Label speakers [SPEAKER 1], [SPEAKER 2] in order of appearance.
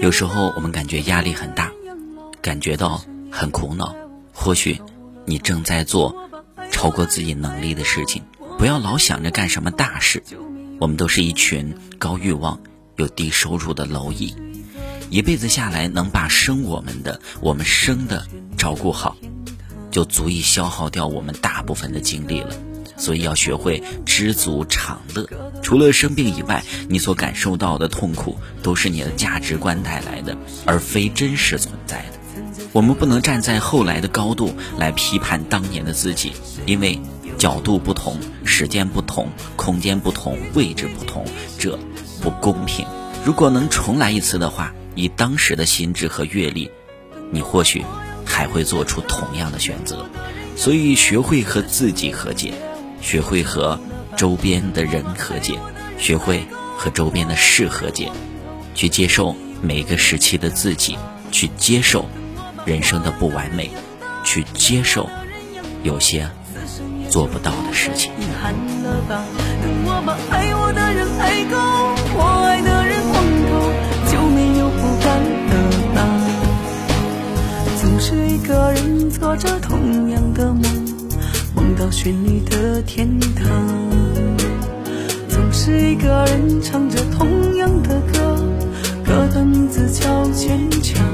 [SPEAKER 1] 有时候我们感觉压力很大，感觉到很苦恼。或许你正在做超过自己能力的事情，不要老想着干什么大事。我们都是一群高欲望又低收入的蝼蚁，一辈子下来能把生我们的、我们生的照顾好，就足以消耗掉我们大部分的精力了。所以要学会知足常乐。除了生病以外，你所感受到的痛苦都是你的价值观带来的，而非真实存在的。我们不能站在后来的高度来批判当年的自己，因为角度不同、时间不同、空间不同、位置不同，这不公平。如果能重来一次的话，以当时的心智和阅历，你或许还会做出同样的选择。所以，学会和自己和解。学会和周边的人和解，学会和周边的事和解，去接受每个时期的自己，去接受人生的不完美，去接受有些做不到的事情。
[SPEAKER 2] 总是一个人做着同样的梦。梦到绚丽天堂，总是一个人唱着同样的歌，歌的名字叫坚强。